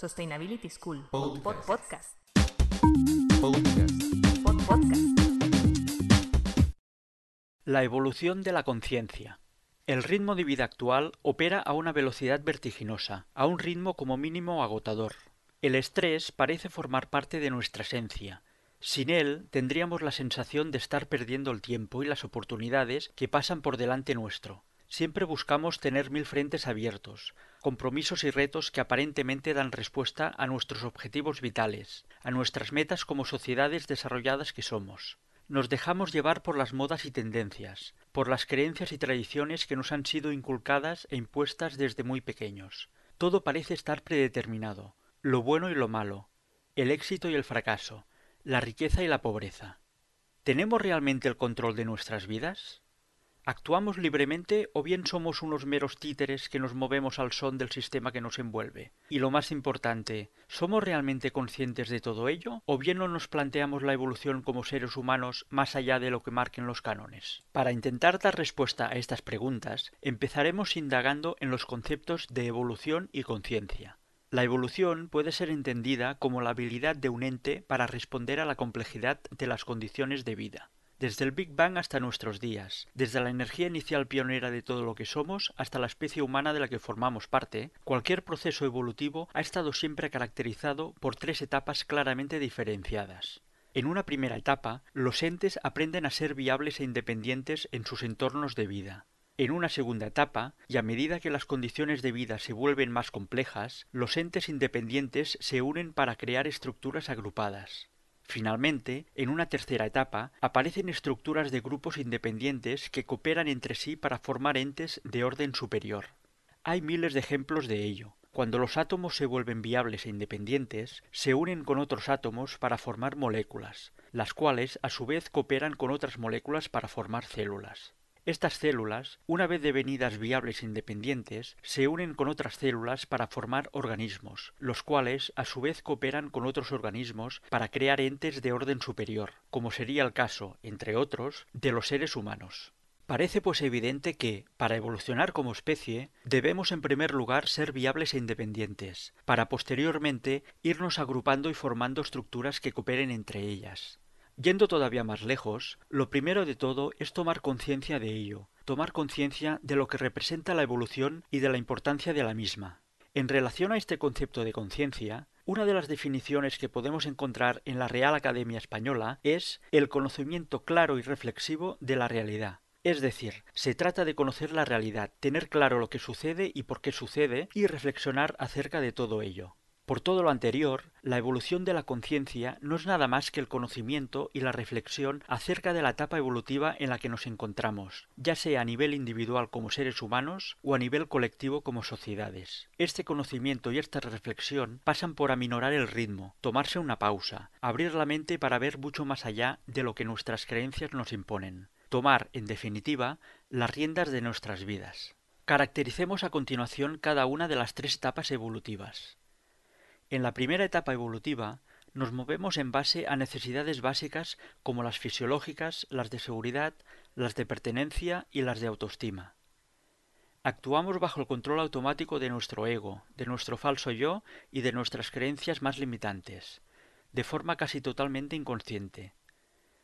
Sustainability School. Podcast. Pod- podcast. Podcast. Pod- podcast. La evolución de la conciencia. El ritmo de vida actual opera a una velocidad vertiginosa, a un ritmo como mínimo agotador. El estrés parece formar parte de nuestra esencia. Sin él tendríamos la sensación de estar perdiendo el tiempo y las oportunidades que pasan por delante nuestro. Siempre buscamos tener mil frentes abiertos, compromisos y retos que aparentemente dan respuesta a nuestros objetivos vitales, a nuestras metas como sociedades desarrolladas que somos. Nos dejamos llevar por las modas y tendencias, por las creencias y tradiciones que nos han sido inculcadas e impuestas desde muy pequeños. Todo parece estar predeterminado, lo bueno y lo malo, el éxito y el fracaso, la riqueza y la pobreza. ¿Tenemos realmente el control de nuestras vidas? ¿Actuamos libremente o bien somos unos meros títeres que nos movemos al son del sistema que nos envuelve? Y lo más importante, ¿somos realmente conscientes de todo ello o bien no nos planteamos la evolución como seres humanos más allá de lo que marquen los cánones? Para intentar dar respuesta a estas preguntas, empezaremos indagando en los conceptos de evolución y conciencia. La evolución puede ser entendida como la habilidad de un ente para responder a la complejidad de las condiciones de vida desde el Big Bang hasta nuestros días, desde la energía inicial pionera de todo lo que somos hasta la especie humana de la que formamos parte, cualquier proceso evolutivo ha estado siempre caracterizado por tres etapas claramente diferenciadas. En una primera etapa, los entes aprenden a ser viables e independientes en sus entornos de vida. En una segunda etapa, y a medida que las condiciones de vida se vuelven más complejas, los entes independientes se unen para crear estructuras agrupadas. Finalmente, en una tercera etapa, aparecen estructuras de grupos independientes que cooperan entre sí para formar entes de orden superior. Hay miles de ejemplos de ello. Cuando los átomos se vuelven viables e independientes, se unen con otros átomos para formar moléculas, las cuales a su vez cooperan con otras moléculas para formar células. Estas células, una vez devenidas viables e independientes, se unen con otras células para formar organismos, los cuales a su vez cooperan con otros organismos para crear entes de orden superior, como sería el caso, entre otros, de los seres humanos. Parece pues evidente que, para evolucionar como especie, debemos en primer lugar ser viables e independientes, para posteriormente irnos agrupando y formando estructuras que cooperen entre ellas. Yendo todavía más lejos, lo primero de todo es tomar conciencia de ello, tomar conciencia de lo que representa la evolución y de la importancia de la misma. En relación a este concepto de conciencia, una de las definiciones que podemos encontrar en la Real Academia Española es el conocimiento claro y reflexivo de la realidad. Es decir, se trata de conocer la realidad, tener claro lo que sucede y por qué sucede y reflexionar acerca de todo ello. Por todo lo anterior, la evolución de la conciencia no es nada más que el conocimiento y la reflexión acerca de la etapa evolutiva en la que nos encontramos, ya sea a nivel individual como seres humanos o a nivel colectivo como sociedades. Este conocimiento y esta reflexión pasan por aminorar el ritmo, tomarse una pausa, abrir la mente para ver mucho más allá de lo que nuestras creencias nos imponen, tomar, en definitiva, las riendas de nuestras vidas. Caractericemos a continuación cada una de las tres etapas evolutivas. En la primera etapa evolutiva nos movemos en base a necesidades básicas como las fisiológicas, las de seguridad, las de pertenencia y las de autoestima. Actuamos bajo el control automático de nuestro ego, de nuestro falso yo y de nuestras creencias más limitantes, de forma casi totalmente inconsciente.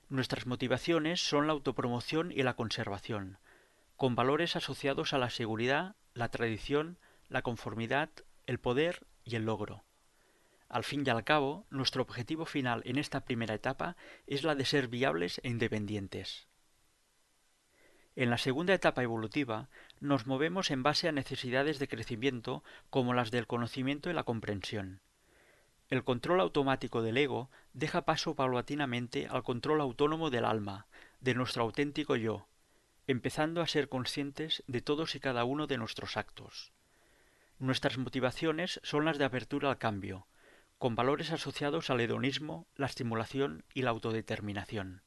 Nuestras motivaciones son la autopromoción y la conservación, con valores asociados a la seguridad, la tradición, la conformidad, el poder y el logro. Al fin y al cabo, nuestro objetivo final en esta primera etapa es la de ser viables e independientes. En la segunda etapa evolutiva, nos movemos en base a necesidades de crecimiento como las del conocimiento y la comprensión. El control automático del ego deja paso paulatinamente al control autónomo del alma, de nuestro auténtico yo, empezando a ser conscientes de todos y cada uno de nuestros actos. Nuestras motivaciones son las de apertura al cambio, con valores asociados al hedonismo, la estimulación y la autodeterminación.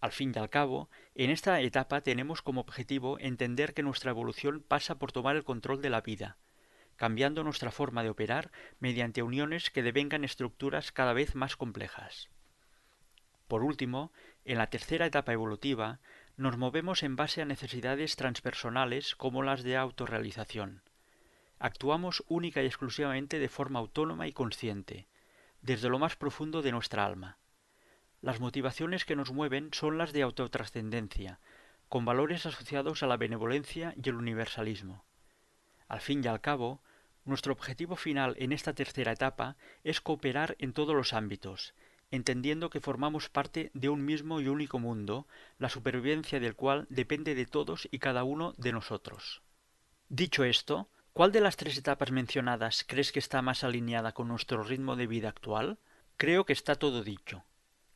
Al fin y al cabo, en esta etapa tenemos como objetivo entender que nuestra evolución pasa por tomar el control de la vida, cambiando nuestra forma de operar mediante uniones que devengan estructuras cada vez más complejas. Por último, en la tercera etapa evolutiva, nos movemos en base a necesidades transpersonales como las de autorrealización. Actuamos única y exclusivamente de forma autónoma y consciente, desde lo más profundo de nuestra alma. Las motivaciones que nos mueven son las de autotrascendencia, con valores asociados a la benevolencia y el universalismo. Al fin y al cabo, nuestro objetivo final en esta tercera etapa es cooperar en todos los ámbitos, entendiendo que formamos parte de un mismo y único mundo, la supervivencia del cual depende de todos y cada uno de nosotros. Dicho esto, ¿cuál de las tres etapas mencionadas crees que está más alineada con nuestro ritmo de vida actual? Creo que está todo dicho.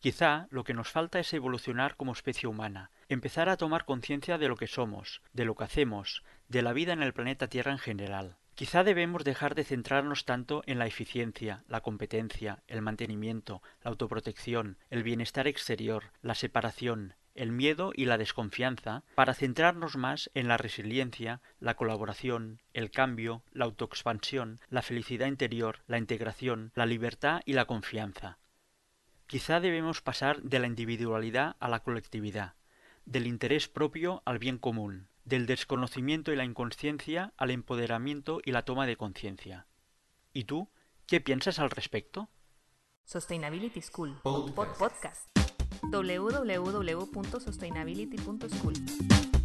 Quizá lo que nos falta es evolucionar como especie humana, empezar a tomar conciencia de lo que somos, de lo que hacemos, de la vida en el planeta Tierra en general. Quizá debemos dejar de centrarnos tanto en la eficiencia, la competencia, el mantenimiento, la autoprotección, el bienestar exterior, la separación, el miedo y la desconfianza, para centrarnos más en la resiliencia, la colaboración, el cambio, la autoexpansión, la felicidad interior, la integración, la libertad y la confianza. Quizá debemos pasar de la individualidad a la colectividad, del interés propio al bien común, del desconocimiento y la inconsciencia al empoderamiento y la toma de conciencia. ¿Y tú? ¿Qué piensas al respecto? Sustainability School. Podcast. Podcast. www.sustainability.school.